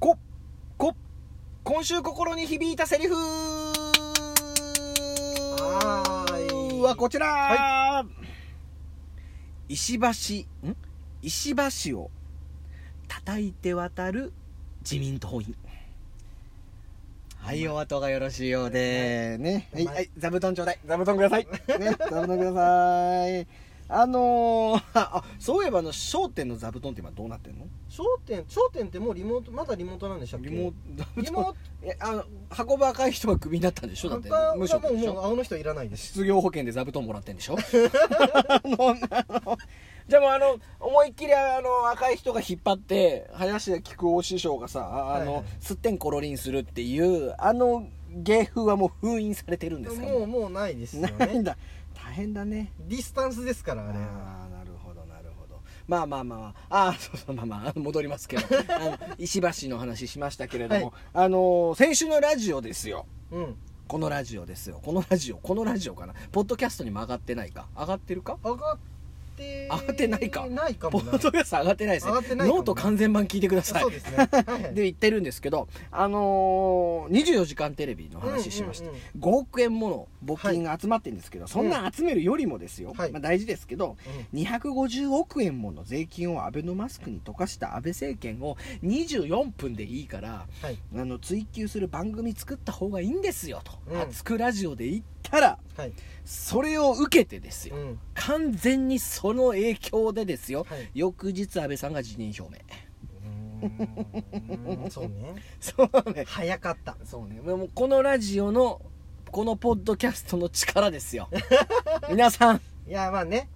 ここ今週心に響いたセリフ。はこちら、は石橋ん？石橋を叩いて渡る自民党員。はいお後がよろしいようで。ねはい、はい。はい、座布団ちょうだい。座布団ください。ね座布団くださいあのー、あそういえばあの『笑点』の座布団って今どうなってんの？商店商店ってもうリモートまだリモートなんでしたっけ？リモートリモーえあの運ぶ赤い人がクビになったんでしょ？だってトは無職もうでしょ？もう青の人いらないです。失業保険で座布団もらってんでしょ？あのあのじゃあもうあの思いっきりあの赤い人が引っ張って林家木久扇師匠がさああの、はいはい。すってんころりんするっていうあの芸風はもう封印されてるんですか？もうもうないですよね。ないんだ大変だね。ディスタンスですからあれはああなるほどなるほど。まあまあまああ。あそうそうまあまあ戻りますけど。あの石橋の話しましたけれども、はい。あの先週のラジオですよ。うん。このラジオですよ。このラジオこのラジオかな。ポッドキャストにも上がってないか。上がってるか？上がって上がってないか。ないかもな。ポッドキャスト上がってないですね。上がってないかもノート完全版聞いてください。そうですね。はいはい。で言ってるんですけどあのー、24時間テレビの話しまして、うんうんうん。5億円もの募金が集まってるんですけど、そんなん集めるよりもですよ、はい。まあ、大事ですけど250億円もの税金をアベノマスクに溶かした安倍政権を24分でいいからはい。あの追求する番組作った方がいいんですよと、うん。熱くラジオで言ったらはい。それを受けてですよ、うん。完全にその影響でですよ、はい。翌日安倍さんが辞任表明。うそうね。そうね。早かった。そうね。もうこのラジオのこのポッドキャストの力ですよ。皆さん。いやまあね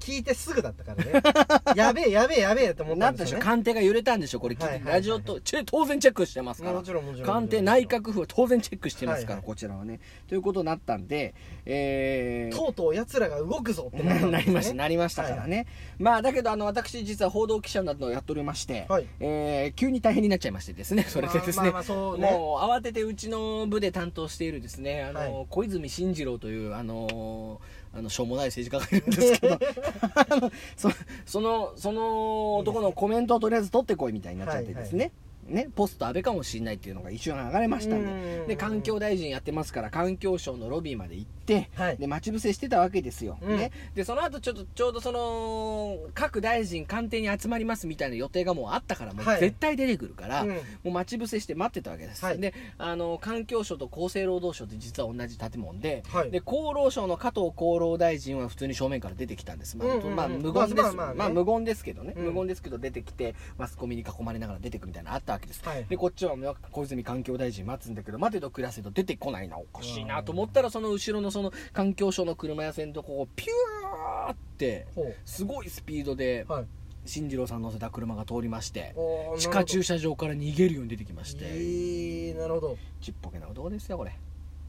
聞いてすぐだったからね。やべえやべえやべえと思っなんでしょうたんですよね官邸が揺れたんでしょこれ聞いて、はいはいはいラジオとちょ当然チェックしてますから。もちろんもちろん官邸内閣府は当然チェックしてますから、はいはい。こちらはね。ということになったんでえー。とうとう奴らが動くぞってなったんなですね。りましたなりましたからね、まあだけどあの私実は報道記者などをやっておりまして、はい。えー急に大変になっちゃいましてですね。それでですね、まあまあまあそうね。もう慌ててうちの部で担当しているですねあの、はい。小泉進次郎というあのあのしょうもない政治家がいるんですけど そそのその男のコメントをとりあえず取ってこいみたいになっちゃってですね、はいね、ポスト安倍かもしれないっていうのが一瞬上がれましたんで。で環境大臣やってますから環境省のロビーまで行って、はい。で待ち伏せしてたわけですよ、うん。ね、でその後ちょっとちょうどその各大臣官邸に集まりますみたいな予定がもうあったからもうはい。絶対出てくるから、うん。もう待ち伏せして待ってたわけです、はい。であの環境省と厚生労働省って実は同じ建物で,、はい。で厚労省の加藤厚労大臣は普通に正面から出てきたんです、まあうんうんうん。まあ、無言です、まあまあまあね。無言ですけどね、うん。無言ですけど出てきてマスコミに囲まれながら出てくみたいなのあったわけです、はい。でこっちは小泉環境大臣待つんだけど待てど暮らせど出てこないなおかしいなと思ったらその後ろのその環境省の車屋線とこうピューってほすごいスピードでうはい。進次郎さん乗せた車が通りまして地下駐車場から逃げるように出てきまして、えーなるほど。ちっぽけな男ですよこれ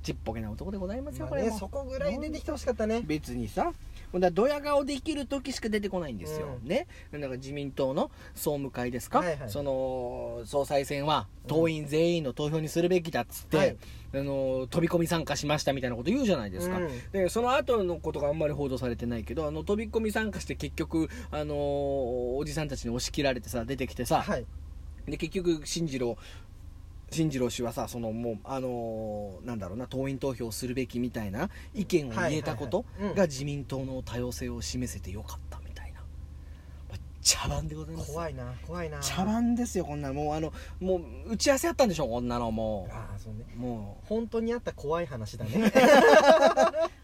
ちっぽけな男でございますよ、まあこれそこぐらい出てきてほしかったね。別にさほんだらドヤ顔できる時しか出てこないんですよ、うん。ね。なんか自民党の総務会ですか、はいはい。その総裁選は党員全員の投票にするべきだっつって、はい。あの飛び込み参加しましたみたいなこと言うじゃないですか、うん。でその後のことがあんまり報道されてないけどあの飛び込み参加して結局あのおじさんたちに押し切られてさ出てきてさ、はい。で結局進次郎進次郎氏はさそのもうあのーなんだろうな党員投票するべきみたいな意見を言えたことが自民党の多様性を示せてよかったみたいな、まあ茶番でございます。怖いな怖いな。茶番ですよこんなの。もうあのもう打ち合わせあったんでしょこんなの。もああそうね。う。も本当にあった怖い話だね。う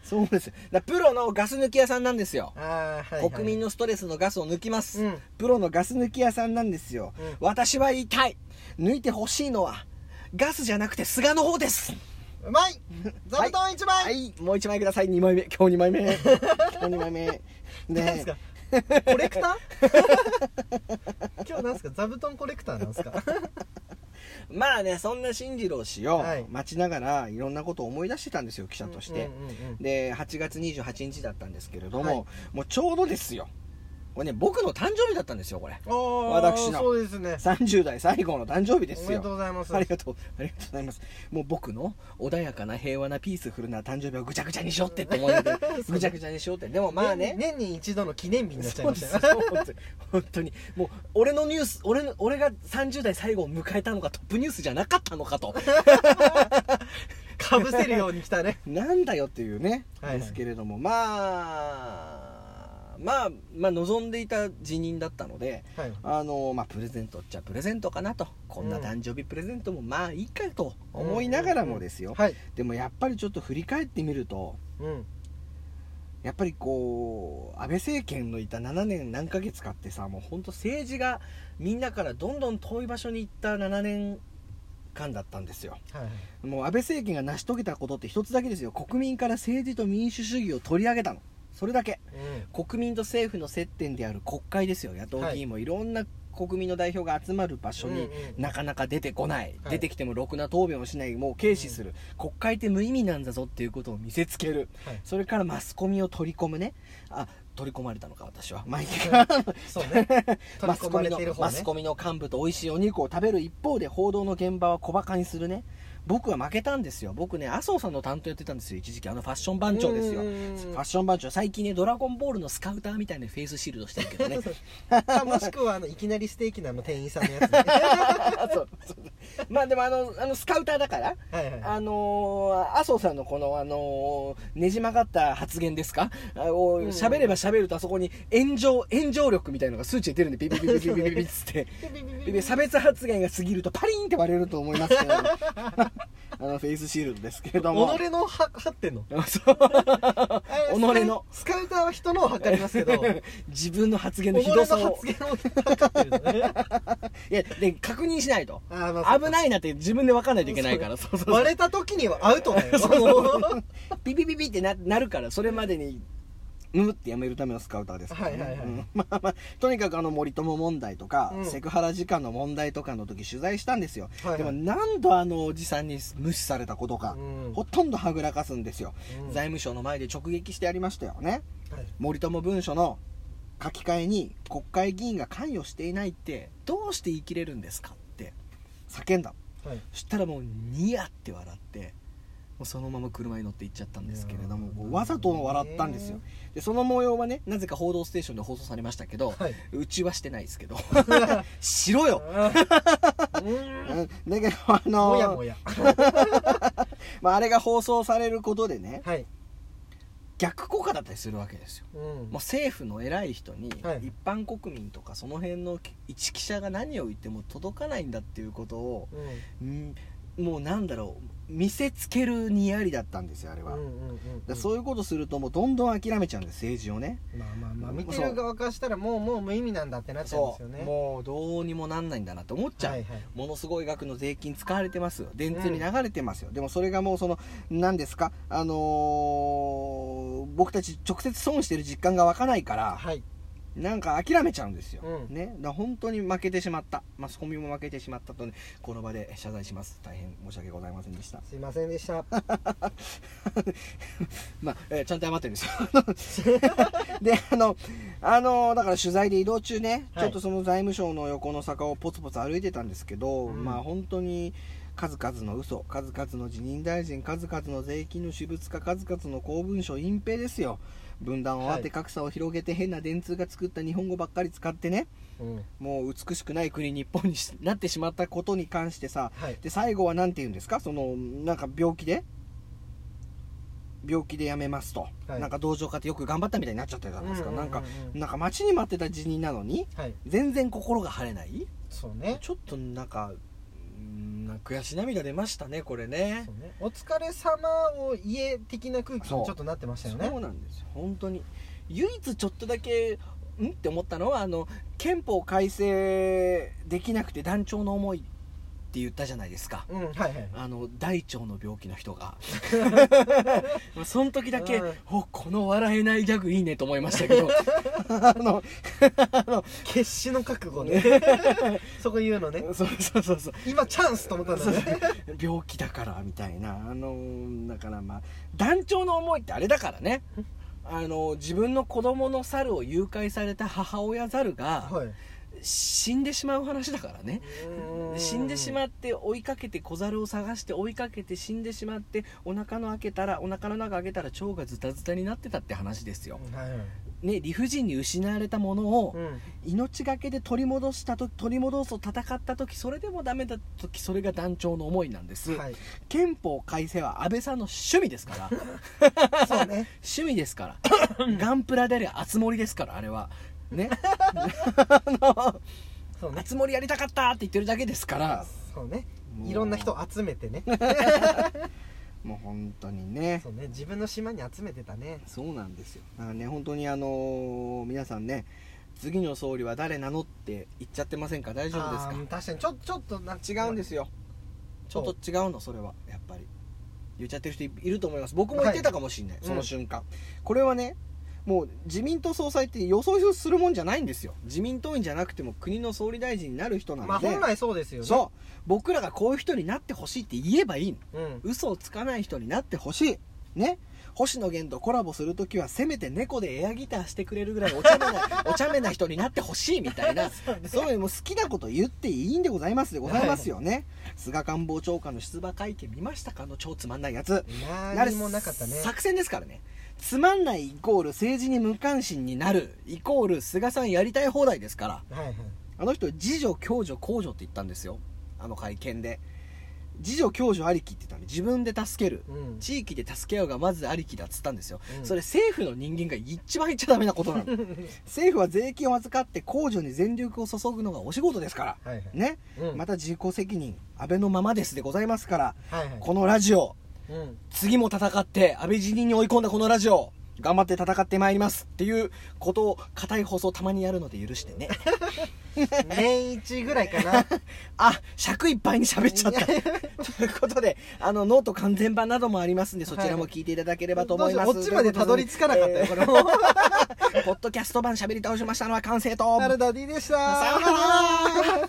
そうです。よだプロのガス抜き屋さんなんですよ。はい、はい、国民のストレスのガスを抜きます、うん。プロのガス抜き屋さんなんですよ、うん。私は言いたい。抜いてほしいのはガスじゃなくて菅の方です。うまい。座布団一枚、はい。もう1枚ください。2枚目。今日2枚目。今日2枚目。ねか？コレクター？今日なんすか？座布団コレクターなんすか？まあねそんな進次郎氏をはい。待ちながらいろんなことを思い出してたんですよ記者として、で8月28日だったんですけれども、はい。もうちょうどですよこれね僕の誕生日だったんですよこれ。私の。そうですね。30代最後の誕生日ですよ。おめでとうございます。ありがとう。ありがとうございます。もう僕の穏やかな平和なピースフルな誕生日をぐちゃぐちゃにしようってって思いで ぐちゃぐちゃにしようって。でもまあね。年年に一度の記念日になっちゃいましたそうです本当に。もう俺のニュース俺の俺が30代最後を迎えたのがトップニュースじゃなかったのかと。かぶせるように来たね。なんだよっていうね、はいはい。ですけれども。まあまあまあ望んでいた辞任だったのではい。あのまあプレゼントっちゃプレゼントかなと。こんな誕生日プレゼントもまあいいかと思いながらもですよ、はい。でもやっぱりちょっと振り返ってみるとうん。やっぱりこう安倍政権のいた7年何ヶ月かってさもう本当政治がみんなからどんどん遠い場所に行った7年間だったんですよ。はい。もう安倍政権が成し遂げたことって一つだけですよ。国民から政治と民主主義を取り上げたのそれだけ。うん。国民と政府の接点である国会ですよ。野党議員もい。ろんな国民の代表が集まる場所にうんうんなかなか出てこない、はい。出てきてもろくな答弁をしないもう軽視する、国会って無意味なんだぞっていうことを見せつける。はい。それからマスコミを取り込むね。あ取り込まれたのか私は。マス込まれコミのマスコミの幹部と美味しいお肉を食べる一方で報道の現場は小馬鹿にするね僕は負けたんですよ。僕ね麻生さんの担当やってたんですよ。一時期あのファッション番長ですよ。フうん。ァッション番長。最近ねドラゴンボールのスカウターみたいなフェイスシールドしてるけどね。あもしくはあのいきなりステーキなの店員さんのやつね。そうそう。まあでもあのあのスカウターだからはいはいあのー麻生さんのこの、あのーねじ曲がった発言ですか？あをうん。喋れば喋るとあそこに炎上炎上力みたいなのが数値で出るんでビビビビビビビビっつって差別発言が過ぎるとパリーンって割れると思いますけどあのフェイスシールドですけれども。己のは貼ってんの？そう。己の。スカウターは人のを測りますけど。自分の発言の己のひどさを。発言を測ってるのね いやで確認しないと。危ないなって自分で分かんないといけないからそうそうそう。割れた時にはアウトだよ。そうビビビビってななるからそれまでにうんってやめるためのスカウターですから、ね。はいはいはい。うん。まあまあとにかくあの森友問題とか、うん。セクハラ時間の問題とかの時取材したんですよ、はいはい。でも何度あのおじさんに無視されたことか、うん。ほとんどはぐらかすんですよ、うん。財務省の前で直撃してやりましたよね。はい。森友文書の書き換えに国会議員が関与していないってどうして言い切れるんですかって叫んだ。はい。そしたらもうニヤって笑ってもうそのまま車に乗って行っちゃったんですけれどもわざと笑ったんですよ。でその模様はねなぜか「報道ステーション」で放送されましたけど、はい。うちはしてないですけど。しろよ、だけどあのもやもや。まあ、あれが放送されることでねはい。逆効果だったりするわけですよ。うん。もう政府の偉い人にはい。一般国民とかその辺の一記者が何を言っても届かないんだっていうことをうん。んもうなんだろう見せつけるにやりだったんですよあれは、うんうんうんうん。らそういうことするともうどんどん諦めちゃうんです政治をね。まあまあまあ見てる側からしたらもうもう無意味なんだってなっちゃうんですよね。もうどうにもなんないんだなって思っちゃう、はいはい。ものすごい額の税金使われてますよ。電通に流れてますよ、でもそれがもうその何ですか？あのー僕たち直接損してる実感が湧かないからはいなんか諦めちゃうんですよ、うん。ね、だから本当に負けてしまった。マスコミも負けてしまったとねこの場で謝罪します。大変申し訳ございませんでした。すいませんでした。まあ、えーちゃんと謝ってるんですよ。であのあのだから取材で移動中ね、はい。ちょっとその財務省の横の坂をポツポツ歩いてたんですけど、うん。まあ本当に数々の嘘数々の辞任大臣数々の税金の私物化数々の公文書隠蔽ですよ分断をあって格差を広げて変な電通が作った日本語ばっかり使ってねうん。もう美しくない国日本にしなってしまったことに関してさはい。で最後は何て言うんですか？そのなんか病気で？病気で辞めますと、はい。なんか同情家ってよく頑張ったみたいになっちゃってるじゃないですか、うんうんなんかなんか待ちに待ってた辞任なのにはい。全然心が晴れない？そうね。ちょっとなんかうん悔し涙出ましたねこれね。そうね。お疲れ様を家的な空気にちょっとなってましたよね。そうなんですよ。本当に。唯一ちょっとだけん？って思ったのはあの憲法改正できなくて断腸の思いって言ったじゃないですか。うんはいはい。あの大腸の病気の人が。その時だけ、うん。おこの笑えないギャグいいねと思いましたけど。あの 決死の覚悟ね。そこ言うのね。そうそうそう。そう今チャンスと思ったんだね。病気だからみたいな。あのだからまあ団長の思いってあれだからね。あの自分の子供の猿を誘拐された母親猿がはい死んでしまう話だからね。死んでしまうって追いかけて小猿を探して追いかけて死んでしまってお腹の開けたらお腹の中開けたら腸がズタズタになってたって話ですよ、はいはい。ね、理不尽に失われたものをうん。命がけで取り戻したと取り戻すと戦った時それでもダメだ時それが団長の思いなんです、はい。憲法改正は安倍さんの趣味ですから。そうね。趣味ですから。ガンプラでありゃ熱盛ですからあれはね。あのそうね。熱盛やりたかったって言ってるだけですから。そうね。いろんな人集めてね。もう本当にね。そうね。自分の島に集めてたね。そうなんですよ。だからね本当にあのー皆さんね次の総理は誰なのって言っちゃってませんか？大丈夫ですあー確かに。ちょちょっとなんか違うんですよ。ちょっと違うのそれは。やっぱり。言っちゃってる人いいると思います。僕も言ってたかもしれない、はいその瞬間、これはねもう自民党総裁って予想するもんじゃないんですよ。自民党員じゃなくても国の総理大臣になる人なので、まあ本来そうですよね。そう。僕らがこういう人になってほしいって言えばいいの。うん。嘘をつかない人になってほしい。ね。星野源とコラボするときはせめて猫でエアギターしてくれるぐらいお茶目な お茶目な人になってほしいみたいな。そういうもう好きなこと言っていいんでございますでございますよね、菅官房長官の出馬会見見ましたか？あの超つまんないやつ。何もなかったね。作戦ですからねつまんないイコール政治に無関心になるイコール菅さんやりたい放題ですから。はいはい。あの人自助共助公助って言ったんですよ。あの会見で。自助共助ありきって言ったんで自分で助ける。うん。地域で助け合うがまずありきだっつったんですよ、うん。それ政府の人間が一番言っちゃダメなことなの。政府は税金を預かって公助に全力を注ぐのがお仕事ですから。はいはい。ね、うん。また自己責任安倍のままですでございますから。はいはい。このラジオうん。次も戦って安倍辞任に追い込んだこのラジオ頑張って戦ってまいりますっていうことを硬い放送たまにやるので許してね。年一ぐらいかな。あ尺いっぱいに喋っちゃった。ということであのノート完全版などもありますんでそちらも聞いていただければと思います、どうしようこっちまでたどり着かなかったよえー。これも。ポッドキャスト版喋り倒しましたのは完成と。原田 D でした。さようなら